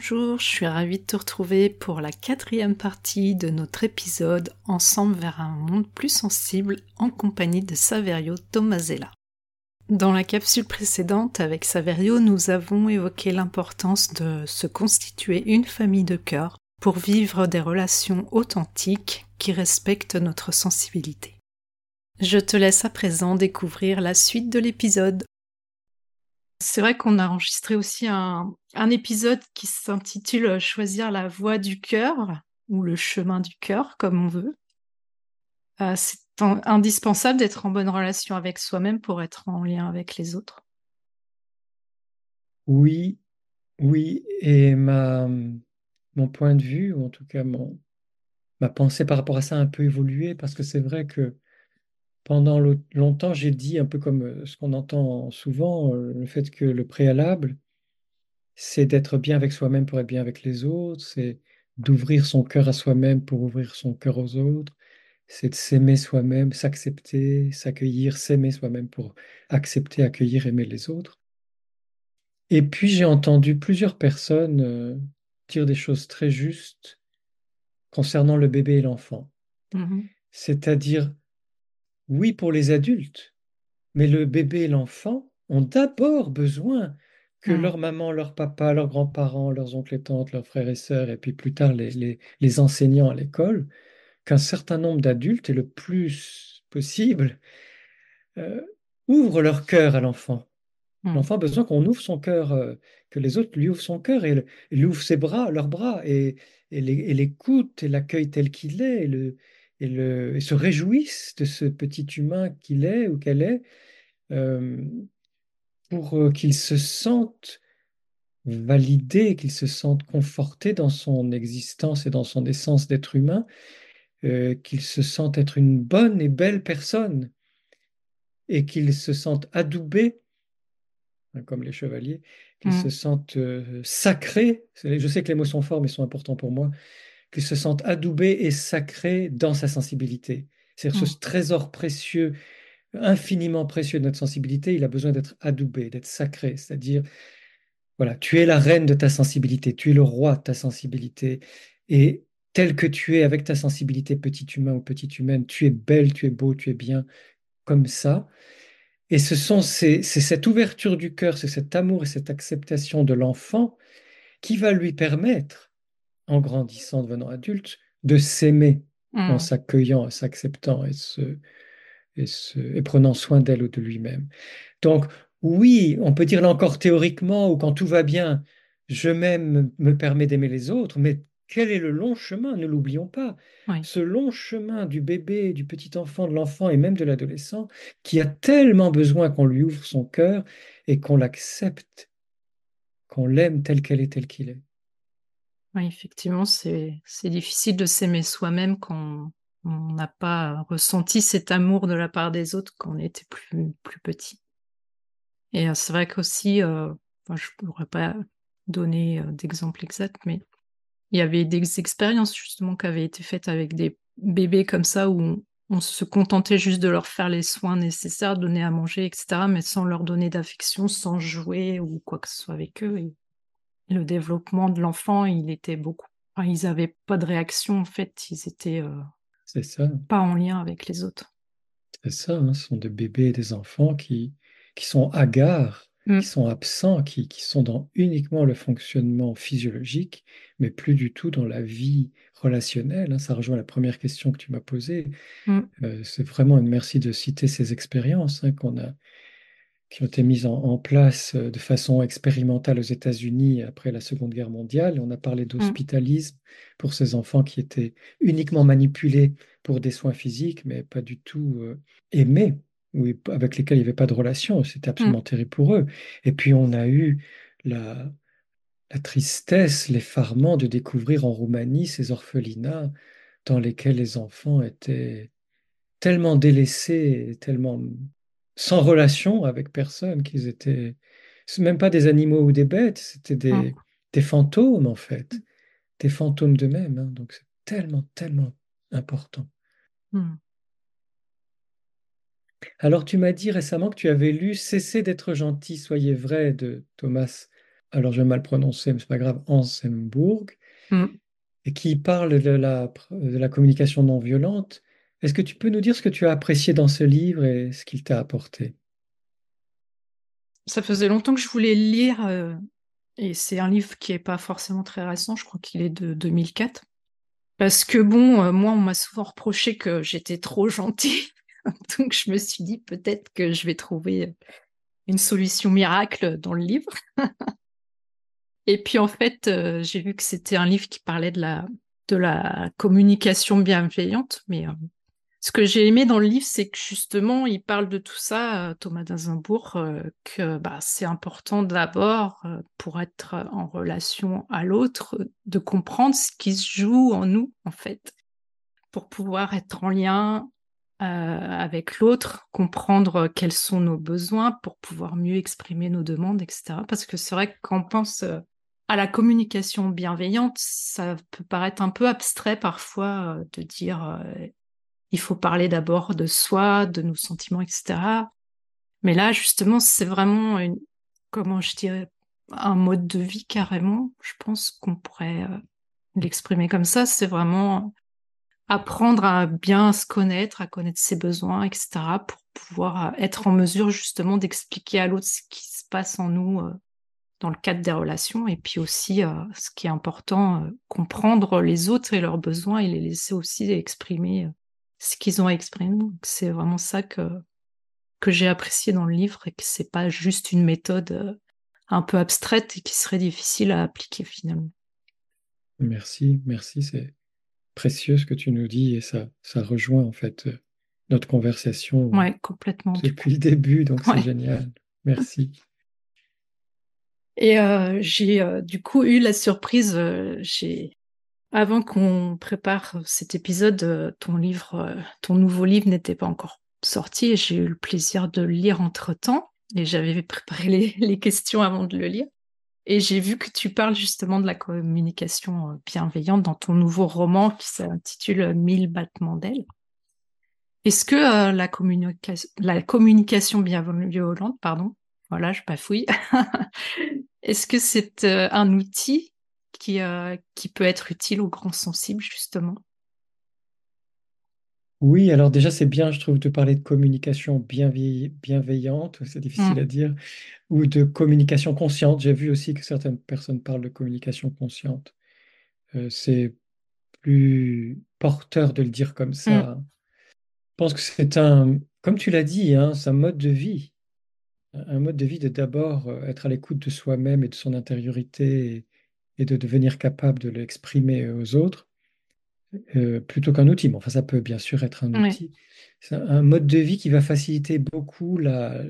Bonjour, je suis ravie de te retrouver pour la quatrième partie de notre épisode Ensemble vers un monde plus sensible en compagnie de Saverio Tomasella. Dans la capsule précédente avec Saverio, nous avons évoqué l'importance de se constituer une famille de cœur pour vivre des relations authentiques qui respectent notre sensibilité. Je te laisse à présent découvrir la suite de l'épisode. C'est vrai qu'on a enregistré aussi un, épisode qui s'intitule Choisir la voie du cœur ou le chemin du cœur, comme on veut. Euh, c'est indispensable d'être en bonne relation avec soi-même pour être en lien avec les autres. Oui, oui, et ma, mon point de vue, ou en tout cas mon, ma pensée par rapport à ça a un peu évolué, parce que c'est vrai que pendant longtemps, j'ai dit un peu comme euh, ce qu'on entend souvent, euh, le fait que le préalable, c'est d'être bien avec soi-même pour être bien avec les autres, c'est d'ouvrir son cœur à soi-même pour ouvrir son cœur aux autres, c'est de s'aimer soi-même, s'accepter, s'accueillir, s'aimer soi-même pour accepter, accueillir, aimer les autres. Et puis j'ai entendu plusieurs personnes euh, dire des choses très justes concernant le bébé et l'enfant. Mm-hmm. C'est-à-dire oui pour les adultes, mais le bébé et l'enfant ont d'abord besoin que mmh. leur maman, leur papa, leurs grands-parents, leurs oncles et tantes, leurs frères et sœurs, et puis plus tard les, les, enseignants à l'école, qu'un certain nombre d'adultes, et le plus possible, euh, ouvrent leur cœur à l'enfant. Mmh. L'enfant a besoin qu'on ouvre son cœur, euh, que les autres lui ouvrent son cœur et, lui ouvrent ses bras, leurs bras, et, et l'écoutent et l'accueillent tel qu'il est, et le, et, se réjouissent de ce petit humain qu'il est ou qu'elle est, euh, pour euh, qu'il se sente validé, qu'il se sente conforté dans son existence et dans son essence d'être humain, euh, qu'il se sente être une bonne et belle personne et qu'il se sente adoubé, hein, comme les chevaliers, qu'il mmh. se sente sacré. Je sais que les mots sont forts, mais sont importants pour moi qu'il se sente adoubé et sacré dans sa sensibilité. C'est-à-dire ce mm. trésor précieux, infiniment précieux de notre sensibilité, il a besoin d'être adoubé, d'être sacré. C'est-à-dire, voilà, tu es la reine de ta sensibilité, tu es le roi de ta sensibilité. Et tel que tu es avec ta sensibilité, petit humain ou petite humaine, tu es belle, tu es beau, tu es bien, comme ça. Et ce sont c'est cette ouverture du cœur, c'est cet amour et cette acceptation de l'enfant qui va lui permettre en grandissant, devenant adulte, de s'aimer en mm. s'accueillant, en s'acceptant et, et, prenant soin d'elle ou de lui-même. Donc, oui, on peut dire là encore théoriquement, ou quand tout va bien, je m'aime, me permet d'aimer les autres, mais quel est le long chemin? Ne l'oublions pas. Ce long chemin du bébé, du petit enfant, de l'enfant et même de l'adolescent, qui a tellement besoin qu'on lui ouvre son cœur et qu'on l'accepte, qu'on l'aime tel qu'elle est, tel qu'il est. Oui, effectivement, c'est difficile de s'aimer soi-même quand on n'a pas ressenti cet amour de la part des autres quand on était plus, petit. Et euh, c'est vrai qu'aussi, euh, je ne pourrais pas donner euh, d'exemple exact, mais il y avait des expériences justement qui avaient été faites avec des bébés comme ça où on, se contentait juste de leur faire les soins nécessaires, donner à manger, etc., mais sans leur donner d'affection, sans jouer ou quoi que ce soit avec eux. Le développement de l'enfant, il était beaucoup. ils n'avaient pas de réaction, en fait, ils étaient euh, ça. pas en lien avec les autres. C'est ça, hein, ce sont des bébés et des enfants qui, qui sont hagards, mm. qui sont absents, qui, qui sont dans uniquement le fonctionnement physiologique, mais plus du tout dans la vie relationnelle. Hein. Ça rejoint la première question que tu m'as posée. Mm. Euh, c'est vraiment une merci de citer ces expériences hein, qu'on a qui ont été mises en, place euh, de façon expérimentale aux États-Unis après la Seconde Guerre mondiale. On a parlé mm. d'hospitalisme pour ces enfants qui étaient uniquement manipulés pour des soins physiques, mais pas du tout euh, aimés, ou avec lesquels il n'y avait pas de relation. C'était absolument mm. terrible pour eux. Et puis on a eu la, la tristesse, l'effarement de découvrir en Roumanie ces orphelinats dans lesquels les enfants étaient tellement délaissés, tellement sans relation avec personne, qu'ils étaient même pas des animaux ou des bêtes, c'était des, ah. des, fantômes en fait, des fantômes d'eux-mêmes. Hein. donc c'est tellement, tellement important. Hmm. Alors tu m'as dit récemment que tu avais lu Cessez d'être gentil, soyez vrai de Thomas alors je vais mal prononcer, mais c'est pas grave, Ansembourg, Mm. et qui parle de la, de la communication non violente. Est-ce que tu peux nous dire ce que tu as apprécié dans ce livre et ce qu'il t'a apporté? Ça faisait longtemps que je voulais le lire, euh, et c'est un livre qui est pas forcément très récent, je crois qu'il est de 2004. Parce que bon, euh, moi, on m'a souvent reproché que j'étais trop gentille. Donc je me suis dit peut-être que je vais trouver une solution miracle dans le livre. Et puis en fait, euh, j'ai vu que c'était un livre qui parlait de la, de la communication bienveillante. Mais euh, ce que j'ai aimé dans le livre, c'est que justement, il parle de tout ça, euh, Thomas d'Azinbourg, euh, que bah, c'est important d'abord, euh, pour être en relation à l'autre, de comprendre ce qui se joue en nous, en fait, pour pouvoir être en lien euh, avec l'autre, comprendre quels sont nos besoins pour pouvoir mieux exprimer nos demandes, etc. Parce que c'est vrai que pense euh, à la communication bienveillante, ça peut paraître un peu abstrait parfois euh, de dire euh, il faut parler d'abord de soi, de nos sentiments, etc. Mais là, justement, c'est vraiment une, comment je dirais, un mode de vie carrément. Je pense qu'on pourrait euh, l'exprimer comme ça. C'est vraiment apprendre à bien se connaître, à connaître ses besoins, etc., pour pouvoir euh, être en mesure justement d'expliquer à l'autre ce qui se passe en nous euh, dans le cadre des relations, et puis aussi ce qui est important, comprendre les autres et leurs besoins et les laisser aussi exprimer ce qu'ils ont à exprimer. C'est vraiment ça que que j'ai apprécié dans le livre et que c'est pas juste une méthode euh, un peu abstraite et qui serait difficile à appliquer finalement. Merci, merci, c'est précieux ce que tu nous dis et ça, ça rejoint en fait euh, notre conversation Ouais, complètement. depuis le début, donc c'est génial. Merci. Et euh, j'ai euh, du coup eu la surprise, euh, j'ai avant qu'on prépare cet épisode, euh, ton livre, euh, ton nouveau livre n'était pas encore sorti et j'ai eu le plaisir de le lire entre-temps et j'avais préparé les, questions avant de le lire. Et j'ai vu que tu parles justement de la communication euh, bienveillante dans ton nouveau roman qui s'intitule Mille battements d'ailes. Est-ce que la, communica- la communication bienveillante, pardon, voilà, je bafouille, est-ce que c'est un outil qui, euh, qui peut être utile aux grands sensibles, justement? Oui, alors déjà c'est bien, je trouve, de parler de communication bienveillante, c'est difficile Mm. à dire, ou de communication consciente. J'ai vu aussi que certaines personnes parlent de communication consciente. Euh, c'est plus porteur de le dire comme Mm. ça. Je pense que c'est un, comme tu l'as dit, hein, c'est un mode de vie. Un mode de vie de d'abord euh, être à l'écoute de soi-même et de son intériorité et, de devenir capable de l'exprimer aux autres, euh, plutôt qu'un outil. Mais enfin, ça peut bien sûr être un Ouais. outil. C'est un mode de vie qui va faciliter beaucoup la,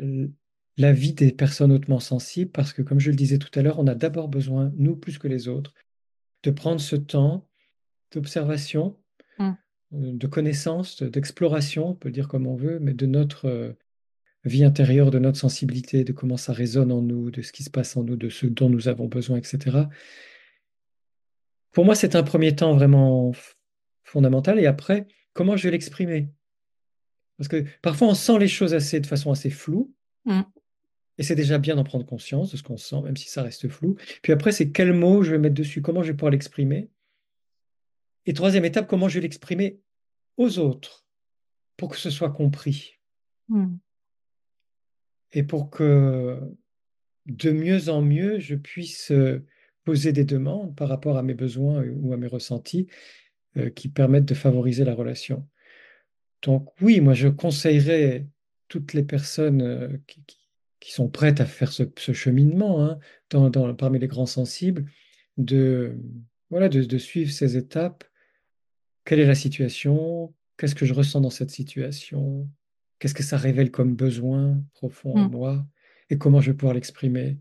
la vie des personnes hautement sensibles parce que, comme je le disais tout à l'heure, on a d'abord besoin, nous plus que les autres, de prendre ce temps d'observation, Mm. euh, de connaissance, d'exploration, on peut le dire comme on veut, mais de notre euh, vie intérieure, de notre sensibilité, de comment ça résonne en nous, de ce qui se passe en nous, de ce dont nous avons besoin, etc. Pour moi, c'est un premier temps vraiment fondamental. Et après, comment je vais l'exprimer? Parce que parfois, on sent les choses assez, de façon assez floue. Mm. Et c'est déjà bien d'en prendre conscience de ce qu'on sent, même si ça reste flou. Puis après, c'est quel mot je vais mettre dessus, comment je vais pouvoir l'exprimer? Et troisième étape, comment je vais l'exprimer aux autres pour que ce soit compris? Mm. Et pour que de mieux en mieux, je puisse euh, poser des demandes par rapport à mes besoins euh, ou à mes ressentis euh, qui permettent de favoriser la relation. Donc oui, moi je conseillerais toutes les personnes euh, qui, sont prêtes à faire ce, ce cheminement hein, dans- dans- parmi les grands sensibles de, voilà, de, de suivre ces étapes. Quelle est la situation? Qu'est-ce que je ressens dans cette situation? Qu'est-ce que ça révèle comme besoin profond en Mm. moi? Et comment je vais pouvoir l'exprimer,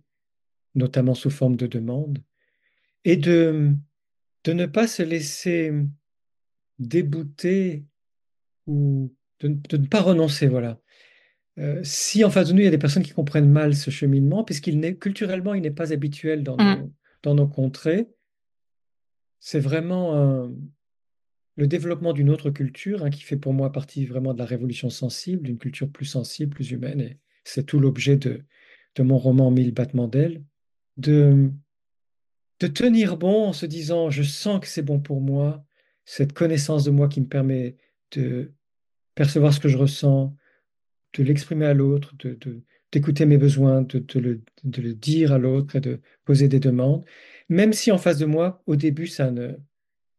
notamment sous forme de demande? Et de, de ne pas se laisser débouter ou de, de ne pas renoncer, voilà. Euh, si en face de nous, il y a des personnes qui comprennent mal ce cheminement, puisqu'il n'est culturellement, il n'est pas habituel dans Mm. nos, dans nos contrées, c'est vraiment un- le développement d'une autre culture hein, qui fait pour moi partie vraiment de la révolution sensible, d'une culture plus sensible, plus humaine. Et c'est tout l'objet de, de mon roman Mille battements d'ailes, de, de tenir bon en se disant, je sens que c'est bon pour moi, cette connaissance de moi qui me permet de percevoir ce que je ressens, de l'exprimer à l'autre, de, d'écouter mes besoins, de, le, de, le, dire à l'autre et de poser des demandes, même si en face de moi, au début, ça ne,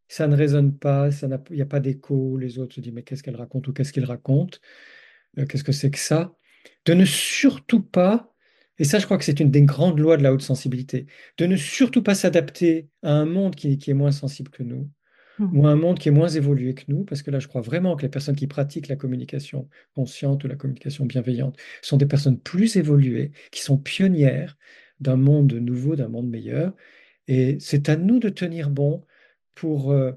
ça ne résonne pas, il n'y a pas d'écho, les autres se disent mais qu'est-ce qu'elle raconte ou qu'est-ce qu'il raconte, euh, qu'est-ce que c'est que ça, de ne surtout pas, et ça je crois que c'est une des grandes lois de la haute sensibilité, de ne surtout pas s'adapter à un monde qui, est moins sensible que nous, mmh. ou à un monde qui est moins évolué que nous, parce que là je crois vraiment que les personnes qui pratiquent la communication consciente ou la communication bienveillante sont des personnes plus évoluées, qui sont pionnières d'un monde nouveau, d'un monde meilleur, et c'est à nous de tenir bon pour, euh,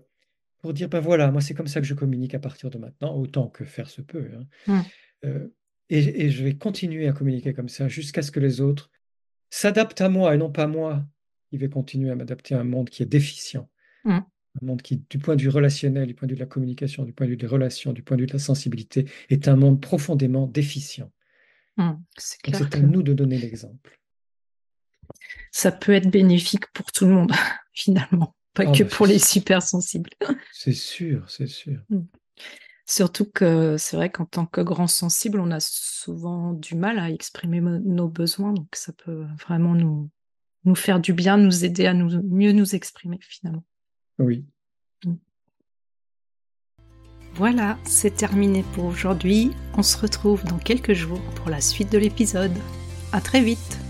pour dire, ben voilà, moi c'est comme ça que je communique à partir de maintenant, autant que faire se peut. Hein. Mmh. Euh, et, je vais continuer à communiquer comme ça jusqu'à ce que les autres s'adaptent à moi et non pas moi qui vais continuer à m'adapter à un monde qui est déficient. Mmh. Un monde qui, du point de vue relationnel, du point de vue de la communication, du point de vue des relations, du point de vue de la sensibilité, est un monde profondément déficient. Mmh. C'est à nous de donner l'exemple. Ça peut être bénéfique pour tout le monde, finalement pas ah, que bah, pour les super sensibles. C'est sûr, c'est sûr. Mm. Surtout que c'est vrai qu'en tant que grand sensible, on a souvent du mal à exprimer nos besoins, donc ça peut vraiment nous, nous faire du bien, nous aider à nous, mieux nous exprimer finalement. Oui. Mm. Voilà, c'est terminé pour aujourd'hui. On se retrouve dans quelques jours pour la suite de l'épisode. À très vite.